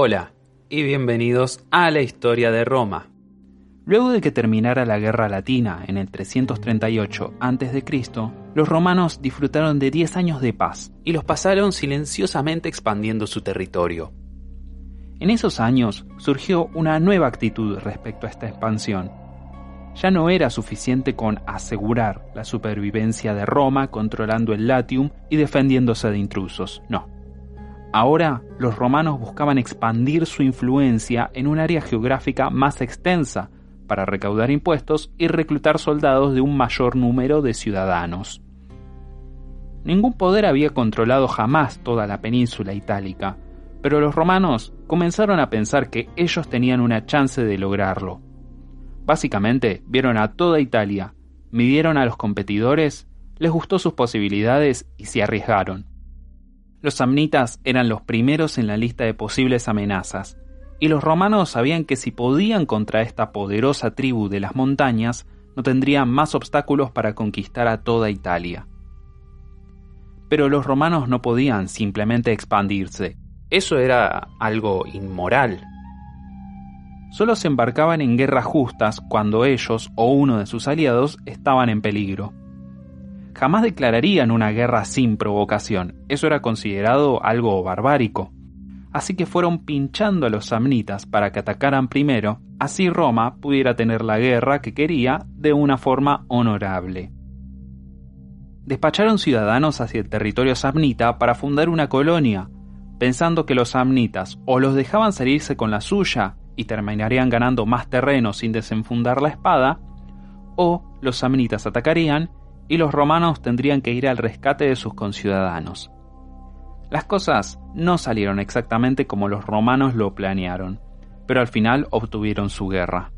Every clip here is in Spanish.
Hola y bienvenidos a la historia de Roma. Luego de que terminara la Guerra Latina en el 338 a.C., los romanos disfrutaron de 10 años de paz y los pasaron silenciosamente expandiendo su territorio. En esos años surgió una nueva actitud respecto a esta expansión. Ya no era suficiente con asegurar la supervivencia de Roma controlando el Latium y defendiéndose de intrusos, no. Ahora los romanos buscaban expandir su influencia en un área geográfica más extensa para recaudar impuestos y reclutar soldados de un mayor número de ciudadanos. Ningún poder había controlado jamás toda la península itálica, pero los romanos comenzaron a pensar que ellos tenían una chance de lograrlo. Básicamente, vieron a toda Italia, midieron a los competidores, les gustó sus posibilidades y se arriesgaron. Los samnitas eran los primeros en la lista de posibles amenazas, y los romanos sabían que si podían contra esta poderosa tribu de las montañas, no tendrían más obstáculos para conquistar a toda Italia. Pero los romanos no podían simplemente expandirse. Eso era algo inmoral. Solo se embarcaban en guerras justas cuando ellos o uno de sus aliados estaban en peligro. Jamás declararían una guerra sin provocación, eso era considerado algo barbárico. Así que fueron pinchando a los samnitas para que atacaran primero, así Roma pudiera tener la guerra que quería de una forma honorable. Despacharon ciudadanos hacia el territorio samnita para fundar una colonia, pensando que los samnitas o los dejaban salirse con la suya y terminarían ganando más terreno sin desenfundar la espada, o los samnitas atacarían y los romanos tendrían que ir al rescate de sus conciudadanos. Las cosas no salieron exactamente como los romanos lo planearon, pero al final obtuvieron su guerra.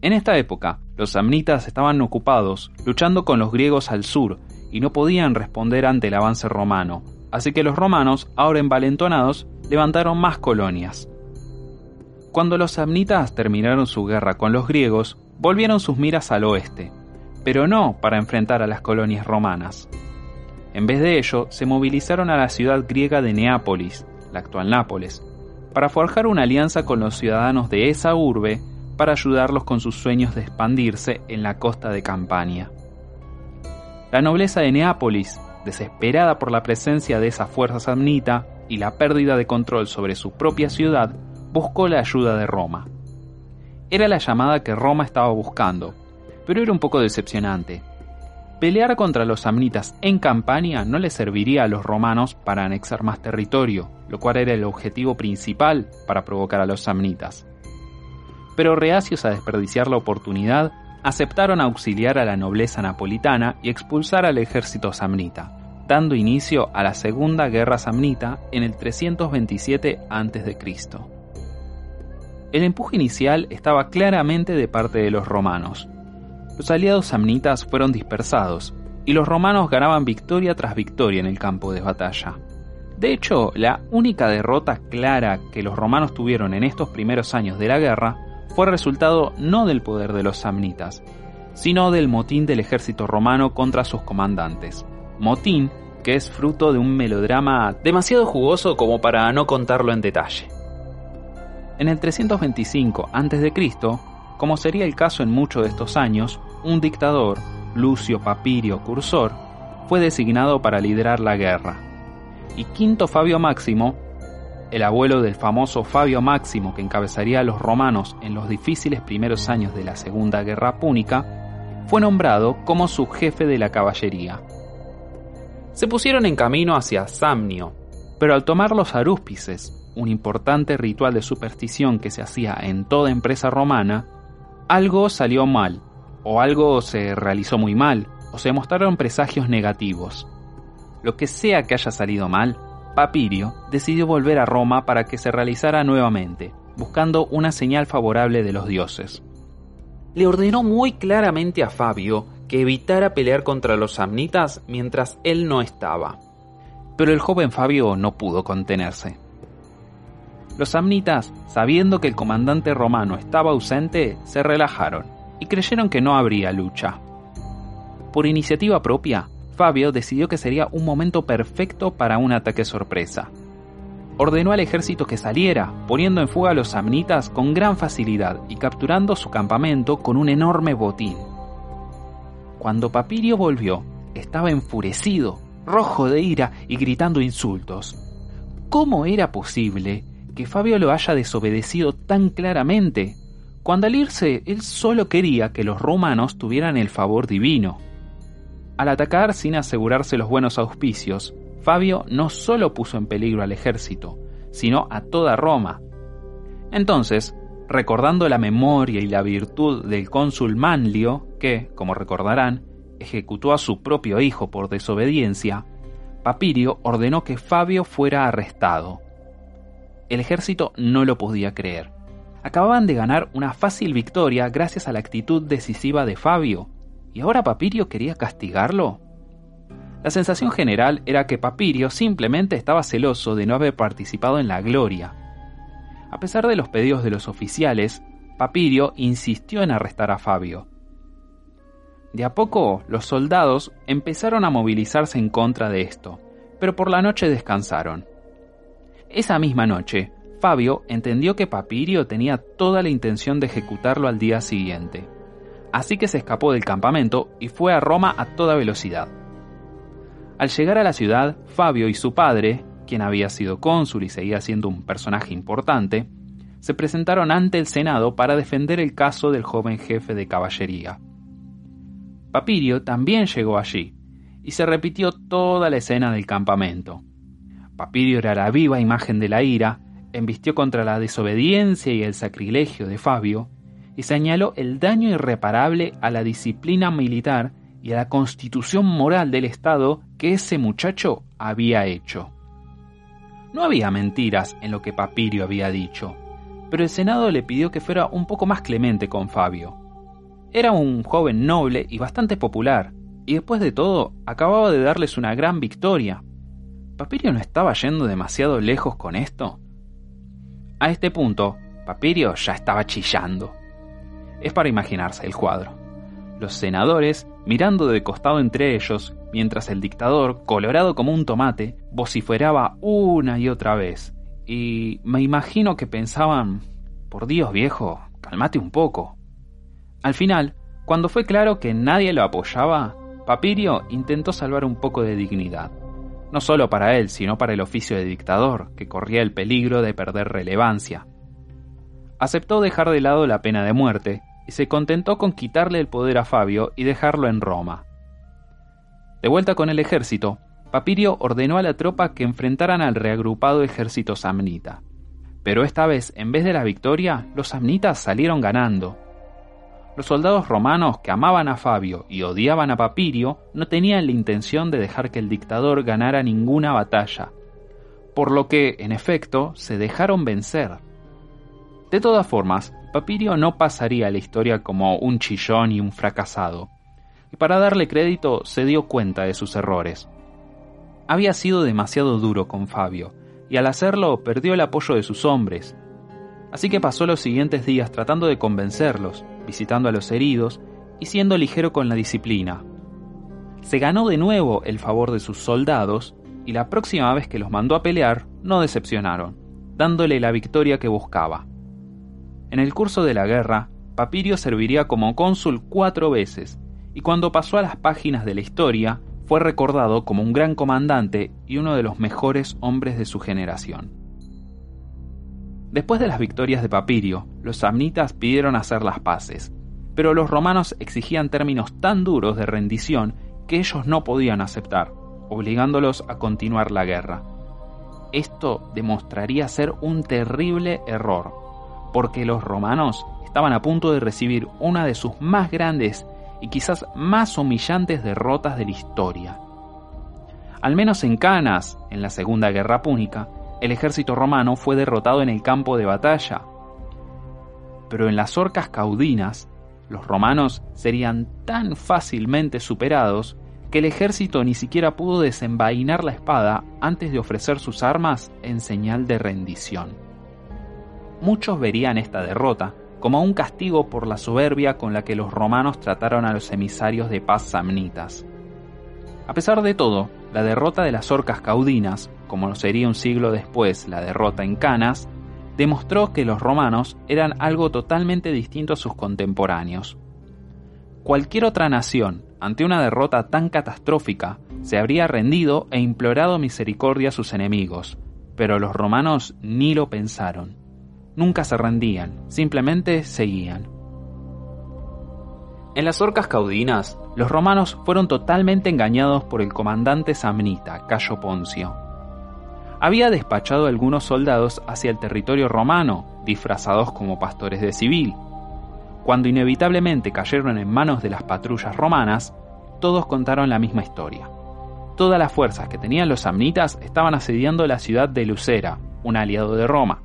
En esta época, los samnitas estaban ocupados luchando con los griegos al sur y no podían responder ante el avance romano, así que los romanos, ahora envalentonados, levantaron más colonias. Cuando los samnitas terminaron su guerra con los griegos, volvieron sus miras al oeste, pero no para enfrentar a las colonias romanas, en vez de ello, se movilizaron a la ciudad griega de Neápolis, la actual Nápoles, para forjar una alianza con los ciudadanos de esa urbe para ayudarlos con sus sueños de expandirse en la costa de Campania. La nobleza de Neápolis, desesperada por la presencia de esa fuerza samnita y la pérdida de control sobre su propia ciudad, buscó la ayuda de Roma. Era la llamada que Roma estaba buscando, pero era un poco decepcionante, Pelear contra los samnitas en Campania no les serviría a los romanos para anexar más territorio, lo cual era el objetivo principal para provocar a los samnitas. Pero reacios a desperdiciar la oportunidad, aceptaron auxiliar a la nobleza napolitana y expulsar al ejército samnita, dando inicio a la Segunda Guerra Samnita en el 327 a.C. El empuje inicial estaba claramente de parte de los romanos, los aliados samnitas fueron dispersados y los romanos ganaban victoria tras victoria en el campo de batalla. De hecho, la única derrota clara que los romanos tuvieron en estos primeros años de la guerra fue resultado no del poder de los samnitas, sino del motín del ejército romano contra sus comandantes. Motín que es fruto de un melodrama demasiado jugoso como para no contarlo en detalle. En el 325 a.C., como sería el caso en muchos de estos años, un dictador, Lucio Papirio Cursor, fue designado para liderar la guerra. Y Quinto Fabio Máximo, el abuelo del famoso Fabio Máximo que encabezaría a los romanos en los difíciles primeros años de la Segunda Guerra Púnica, fue nombrado como su jefe de la caballería. Se pusieron en camino hacia Samnio, pero al tomar los arúspices, un importante ritual de superstición que se hacía en toda empresa romana, algo salió mal, o algo se realizó muy mal, o se mostraron presagios negativos. Lo que sea que haya salido mal, Papirio decidió volver a Roma para que se realizara nuevamente, buscando una señal favorable de los dioses. Le ordenó muy claramente a Fabio que evitara pelear contra los samnitas mientras él no estaba. Pero el joven Fabio no pudo contenerse. Los samnitas, sabiendo que el comandante romano estaba ausente, se relajaron y creyeron que no habría lucha. Por iniciativa propia, Fabio decidió que sería un momento perfecto para un ataque sorpresa. ordenó al ejército que saliera, poniendo en fuga a los samnitas con gran facilidad y capturando su campamento con un enorme botín. Cuando Papirio volvió, estaba enfurecido, rojo de ira y gritando insultos. ¿Cómo era posible que Fabio lo haya desobedecido tan claramente, cuando al irse él solo quería que los romanos tuvieran el favor divino? Al atacar sin asegurarse los buenos auspicios, Fabio no solo puso en peligro al ejército, sino a toda Roma. Entonces, recordando la memoria y la virtud del cónsul Manlio, que, como recordarán, ejecutó a su propio hijo por desobediencia, Papirio ordenó que Fabio fuera arrestado. El ejército no lo podía creer. Acababan de ganar una fácil victoria gracias a la actitud decisiva de Fabio, ¿y ahora Papirio quería castigarlo? La sensación general era que Papirio simplemente estaba celoso de no haber participado en la gloria. A pesar de los pedidos de los oficiales, Papirio insistió en arrestar a Fabio. De a poco, los soldados empezaron a movilizarse en contra de esto, pero por la noche descansaron. Esa misma noche, Fabio entendió que Papirio tenía toda la intención de ejecutarlo al día siguiente. Así que se escapó del campamento y fue a Roma a toda velocidad. Al llegar a la ciudad, Fabio y su padre, quien había sido cónsul y seguía siendo un personaje importante, se presentaron ante el Senado para defender el caso del joven jefe de caballería. Papirio también llegó allí, y se repitió toda la escena del campamento. Papirio era la viva imagen de la ira, embistió contra la desobediencia y el sacrilegio de Fabio, y señaló el daño irreparable a la disciplina militar y a la constitución moral del Estado que ese muchacho había hecho. No había mentiras en lo que Papirio había dicho, pero el Senado le pidió que fuera un poco más clemente con Fabio. Era un joven noble y bastante popular, y después de todo acababa de darles una gran victoria. ¿Papirio no estaba yendo demasiado lejos con esto? A este punto, Papirio ya estaba chillando. Es para imaginarse el cuadro. Los senadores mirando de costado entre ellos, mientras el dictador, colorado como un tomate, vociferaba una y otra vez. Y me imagino que pensaban, por Dios viejo, calmate un poco. Al final, cuando fue claro que nadie lo apoyaba, Papirio intentó salvar un poco de dignidad. No solo para él, sino para el oficio de dictador, que corría el peligro de perder relevancia. Aceptó dejar de lado la pena de muerte y se contentó con quitarle el poder a Fabio y dejarlo en Roma. De vuelta con el ejército, Papirio ordenó a la tropa que enfrentaran al reagrupado ejército samnita. Pero esta vez, en vez de la victoria, los samnitas salieron ganando. Los soldados romanos que amaban a Fabio y odiaban a Papirio no tenían la intención de dejar que el dictador ganara ninguna batalla, por lo que, en efecto, se dejaron vencer. De todas formas, Papirio no pasaría la historia como un chillón y un fracasado, y para darle crédito se dio cuenta de sus errores. Había sido demasiado duro con Fabio, y al hacerlo perdió el apoyo de sus hombres. Así que pasó los siguientes días tratando de convencerlos, visitando a los heridos y siendo ligero con la disciplina. Se ganó de nuevo el favor de sus soldados y la próxima vez que los mandó a pelear no decepcionaron, dándole la victoria que buscaba. En el curso de la guerra, Papirio serviría como cónsul cuatro veces, y cuando pasó a las páginas de la historia, fue recordado como un gran comandante y uno de los mejores hombres de su generación. Después de las victorias de Papirio, los samnitas pidieron hacer las paces, pero los romanos exigían términos tan duros de rendición que ellos no podían aceptar, obligándolos a continuar la guerra. Esto demostraría ser un terrible error, porque los romanos estaban a punto de recibir una de sus más grandes y quizás más humillantes derrotas de la historia. Al menos en Canas, en la Segunda Guerra Púnica, el ejército romano fue derrotado en el campo de batalla. Pero en las orcas caudinas, los romanos serían tan fácilmente superados que el ejército ni siquiera pudo desenvainar la espada antes de ofrecer sus armas en señal de rendición muchos verían esta derrota como un castigo por la soberbia con la que los romanos trataron a los emisarios de paz samnitas. A pesar de todo, la derrota de las orcas caudinas como sería un siglo después la derrota en Canas, demostró que los romanos eran algo totalmente distinto a sus contemporáneos. Cualquier otra nación, ante una derrota tan catastrófica, se habría rendido e implorado misericordia a sus enemigos, pero los romanos ni lo pensaron. Nunca se rendían, simplemente seguían. En las orcas caudinas, los romanos fueron totalmente engañados por el comandante samnita, Cayo Poncio. Había despachado algunos soldados hacia el territorio romano, disfrazados como pastores de civil. Cuando inevitablemente cayeron en manos de las patrullas romanas, todos contaron la misma historia. Todas las fuerzas que tenían los samnitas estaban asediando la ciudad de Lucera, un aliado de Roma.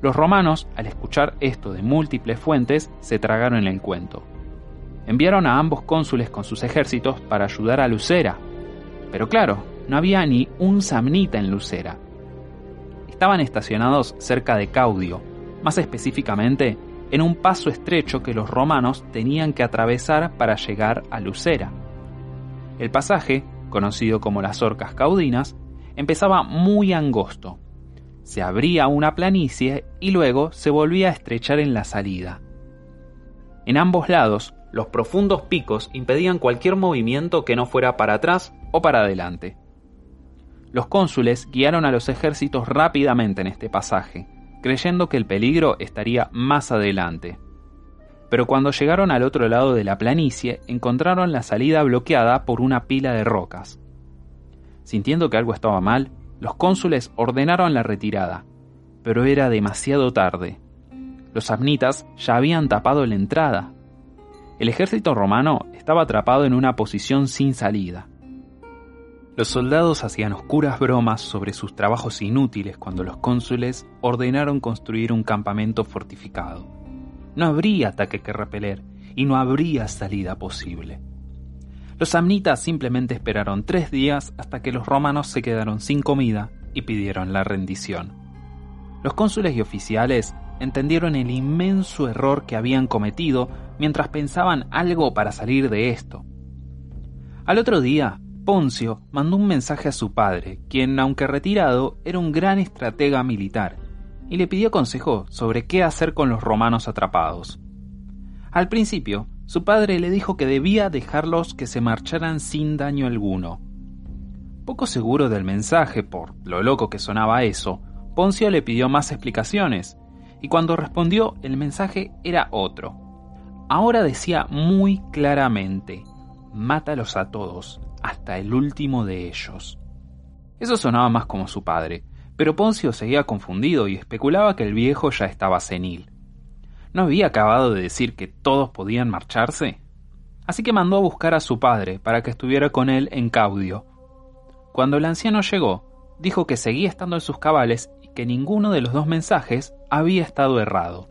Los romanos, al escuchar esto de múltiples fuentes, se tragaron el cuento. Enviaron a ambos cónsules con sus ejércitos para ayudar a Lucera. Pero claro, no había ni un samnita en Lucera. Estaban estacionados cerca de Caudio, más específicamente en un paso estrecho que los romanos tenían que atravesar para llegar a Lucera. El pasaje, conocido como las Orcas Caudinas, empezaba muy angosto. Se abría una planicie y luego se volvía a estrechar en la salida. En ambos lados, los profundos picos impedían cualquier movimiento que no fuera para atrás o para adelante. Los cónsules guiaron a los ejércitos rápidamente en este pasaje, creyendo que el peligro estaría más adelante pero cuando llegaron al otro lado de la planicie encontraron la salida bloqueada por una pila de rocas. Sintiendo que algo estaba mal, los cónsules ordenaron la retirada, pero era demasiado tarde. Los samnitas ya habían tapado la entrada. El ejército romano estaba atrapado en una posición sin salida. Los soldados hacían oscuras bromas sobre sus trabajos inútiles cuando los cónsules ordenaron construir un campamento fortificado. No habría ataque que repeler y no habría salida posible. Los samnitas simplemente esperaron tres días hasta que los romanos se quedaron sin comida y pidieron la rendición. Los cónsules y oficiales entendieron el inmenso error que habían cometido mientras pensaban algo para salir de esto. Al otro día, Poncio mandó un mensaje a su padre, quien, aunque retirado, era un gran estratega militar y le pidió consejo sobre qué hacer con los romanos atrapados. Al principio, su padre le dijo que debía dejarlos que se marcharan sin daño alguno. Poco seguro del mensaje, por lo loco que sonaba eso, Poncio le pidió más explicaciones, y cuando respondió el mensaje era otro. Ahora decía muy claramente, mátalos a todos, hasta el último de ellos. Eso sonaba más como su padre, pero Poncio seguía confundido y especulaba que el viejo ya estaba senil. ¿No había acabado de decir que todos podían marcharse? Así que mandó a buscar a su padre para que estuviera con él en Caudio. Cuando el anciano llegó, dijo que seguía estando en sus cabales y que ninguno de los dos mensajes había estado errado.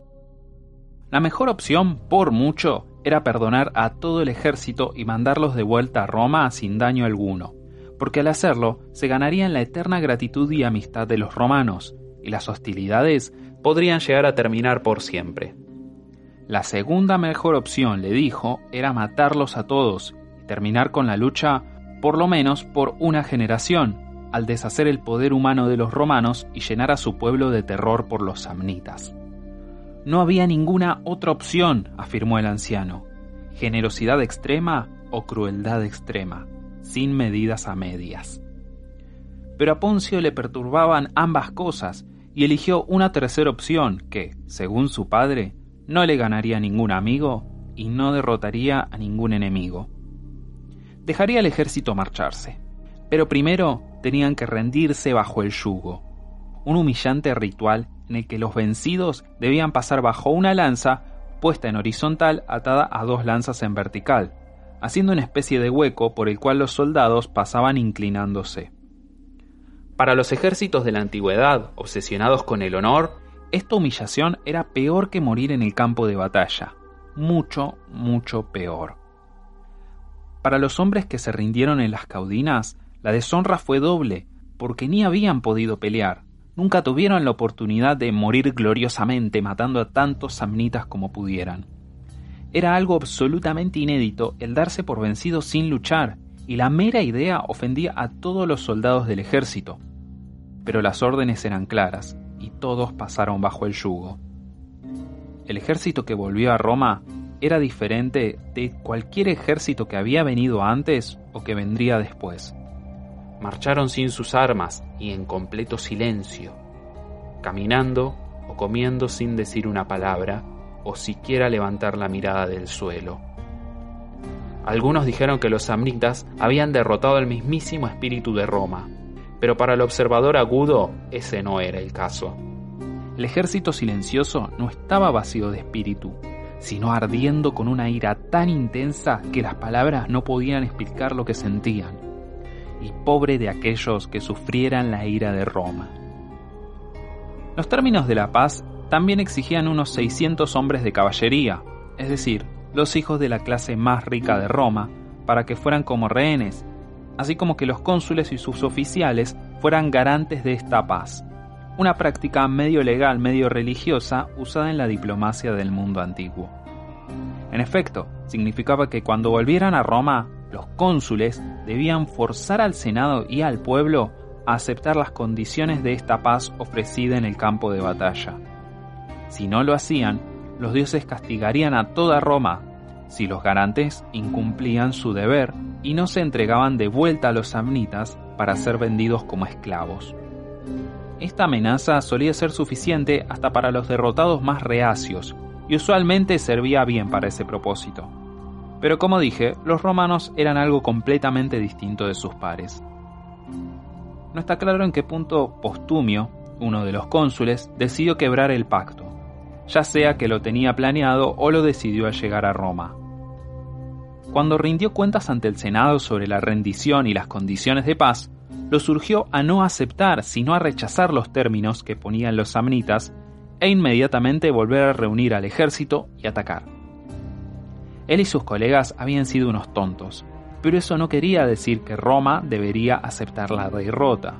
La mejor opción, por mucho, era perdonar a todo el ejército y mandarlos de vuelta a Roma sin daño alguno porque al hacerlo se ganarían la eterna gratitud y amistad de los romanos, y las hostilidades podrían llegar a terminar por siempre. La segunda mejor opción, le dijo, era matarlos a todos y terminar con la lucha por lo menos por una generación, al deshacer el poder humano de los romanos y llenar a su pueblo de terror por los samnitas. No había ninguna otra opción, afirmó el anciano, generosidad extrema o crueldad extrema sin medidas a medias. Pero a Poncio le perturbaban ambas cosas y eligió una tercera opción que, según su padre, no le ganaría ningún amigo y no derrotaría a ningún enemigo. Dejaría al ejército marcharse, pero primero tenían que rendirse bajo el yugo, un humillante ritual en el que los vencidos debían pasar bajo una lanza puesta en horizontal atada a dos lanzas en vertical, haciendo una especie de hueco por el cual los soldados pasaban inclinándose. Para los ejércitos de la antigüedad, obsesionados con el honor, esta humillación era peor que morir en el campo de batalla, mucho, mucho peor. Para los hombres que se rindieron en las caudinas, la deshonra fue doble, porque ni habían podido pelear, nunca tuvieron la oportunidad de morir gloriosamente matando a tantos samnitas como pudieran. Era algo absolutamente inédito el darse por vencido sin luchar, y la mera idea ofendía a todos los soldados del ejército. Pero las órdenes eran claras y todos pasaron bajo el yugo. El ejército que volvió a Roma era diferente de cualquier ejército que había venido antes o que vendría después. Marcharon sin sus armas y en completo silencio, caminando o comiendo sin decir una palabra o siquiera levantar la mirada del suelo. Algunos dijeron que los samnitas habían derrotado al mismísimo espíritu de Roma, pero para el observador agudo ese no era el caso. El ejército silencioso no estaba vacío de espíritu, sino ardiendo con una ira tan intensa que las palabras no podían explicar lo que sentían. Y pobre de aquellos que sufrieran la ira de Roma. Los términos de la paz también exigían unos 600 hombres de caballería, es decir, los hijos de la clase más rica de Roma, para que fueran como rehenes, así como que los cónsules y sus oficiales fueran garantes de esta paz, una práctica medio legal, medio religiosa usada en la diplomacia del mundo antiguo. En efecto, significaba que cuando volvieran a Roma, los cónsules debían forzar al Senado y al pueblo a aceptar las condiciones de esta paz ofrecida en el campo de batalla. Si no lo hacían, los dioses castigarían a toda Roma si los garantes incumplían su deber y no se entregaban de vuelta a los samnitas para ser vendidos como esclavos. Esta amenaza solía ser suficiente hasta para los derrotados más reacios y usualmente servía bien para ese propósito. Pero como dije, los romanos eran algo completamente distinto de sus pares. No está claro en qué punto Postumio, uno de los cónsules, decidió quebrar el pacto, ya sea que lo tenía planeado o lo decidió al llegar a Roma. Cuando rindió cuentas ante el Senado sobre la rendición y las condiciones de paz, lo surgió a no aceptar, sino a rechazar los términos que ponían los samnitas e inmediatamente volver a reunir al ejército y atacar. Él y sus colegas habían sido unos tontos, pero eso no quería decir que Roma debería aceptar la derrota.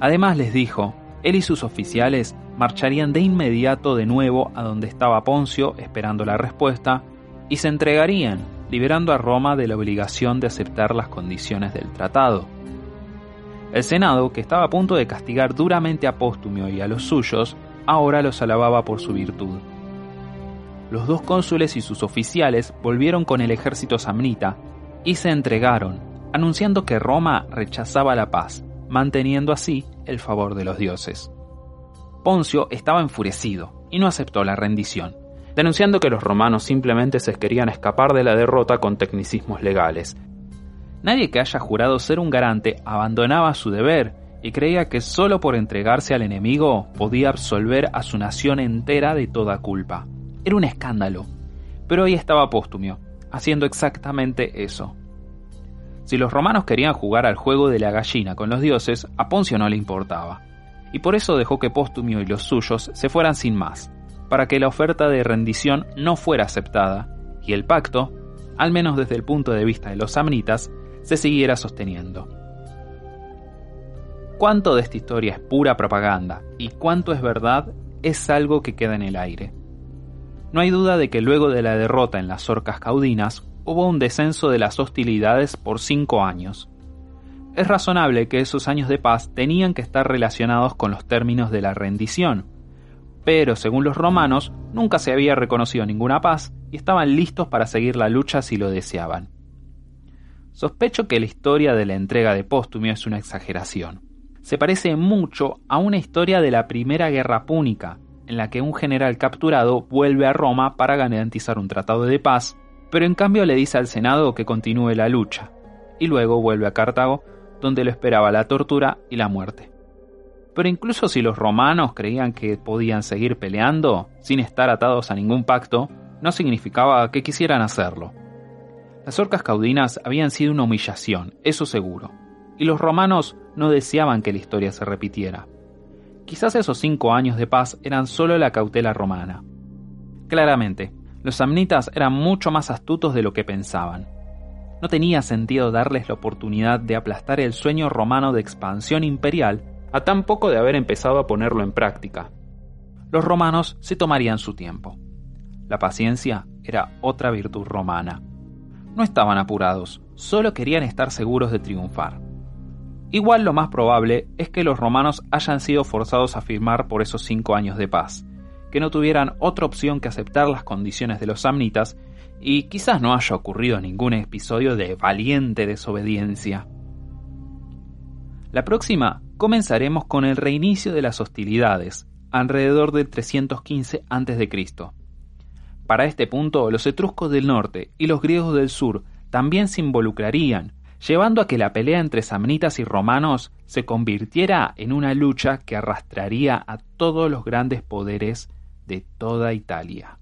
Además les dijo, él y sus oficiales marcharían de inmediato de nuevo a donde estaba Poncio esperando la respuesta y se entregarían, liberando a Roma de la obligación de aceptar las condiciones del tratado. El Senado, que estaba a punto de castigar duramente a Póstumio y a los suyos, ahora los alababa por su virtud. Los dos cónsules y sus oficiales volvieron con el ejército samnita y se entregaron, anunciando que Roma rechazaba la paz, manteniendo así el favor de los dioses. Poncio estaba enfurecido y no aceptó la rendición, denunciando que los romanos simplemente se querían escapar de la derrota con tecnicismos legales. Nadie que haya jurado ser un garante abandonaba su deber y creía que solo por entregarse al enemigo podía absolver a su nación entera de toda culpa. Era un escándalo. Pero ahí estaba Póstumio, haciendo exactamente eso. Si los romanos querían jugar al juego de la gallina con los dioses, a Poncio no le importaba y por eso dejó que Póstumio y los suyos se fueran sin más, para que la oferta de rendición no fuera aceptada y el pacto, al menos desde el punto de vista de los samnitas, se siguiera sosteniendo. Cuánto de esta historia es pura propaganda y cuánto es verdad es algo que queda en el aire. No hay duda de que luego de la derrota en las orcas caudinas hubo un descenso de las hostilidades por cinco años, es razonable que esos años de paz tenían que estar relacionados con los términos de la rendición, pero según los romanos nunca se había reconocido ninguna paz y estaban listos para seguir la lucha si lo deseaban. Sospecho que la historia de la entrega de Póstumio es una exageración. Se parece mucho a una historia de la Primera Guerra Púnica, en la que un general capturado vuelve a Roma para garantizar un tratado de paz, pero en cambio le dice al Senado que continúe la lucha, y luego vuelve a Cartago donde lo esperaba la tortura y la muerte. Pero incluso si los romanos creían que podían seguir peleando sin estar atados a ningún pacto, no significaba que quisieran hacerlo. Las orcas caudinas habían sido una humillación, eso seguro, y los romanos no deseaban que la historia se repitiera. Quizás esos cinco años de paz eran solo la cautela romana. Claramente, los samnitas eran mucho más astutos de lo que pensaban. No tenía sentido darles la oportunidad de aplastar el sueño romano de expansión imperial a tan poco de haber empezado a ponerlo en práctica. Los romanos se tomarían su tiempo. La paciencia era otra virtud romana. no estaban apurados, solo querían estar seguros de triunfar. Igual lo más probable es que los romanos hayan sido forzados a firmar por esos cinco años de paz, que no tuvieran otra opción que aceptar las condiciones de los samnitas y quizás no haya ocurrido ningún episodio de valiente desobediencia. La próxima comenzaremos con el reinicio de las hostilidades, alrededor del 315 a.C. Para este punto, los etruscos del norte y los griegos del sur también se involucrarían, llevando a que la pelea entre samnitas y romanos se convirtiera en una lucha que arrastraría a todos los grandes poderes de toda Italia.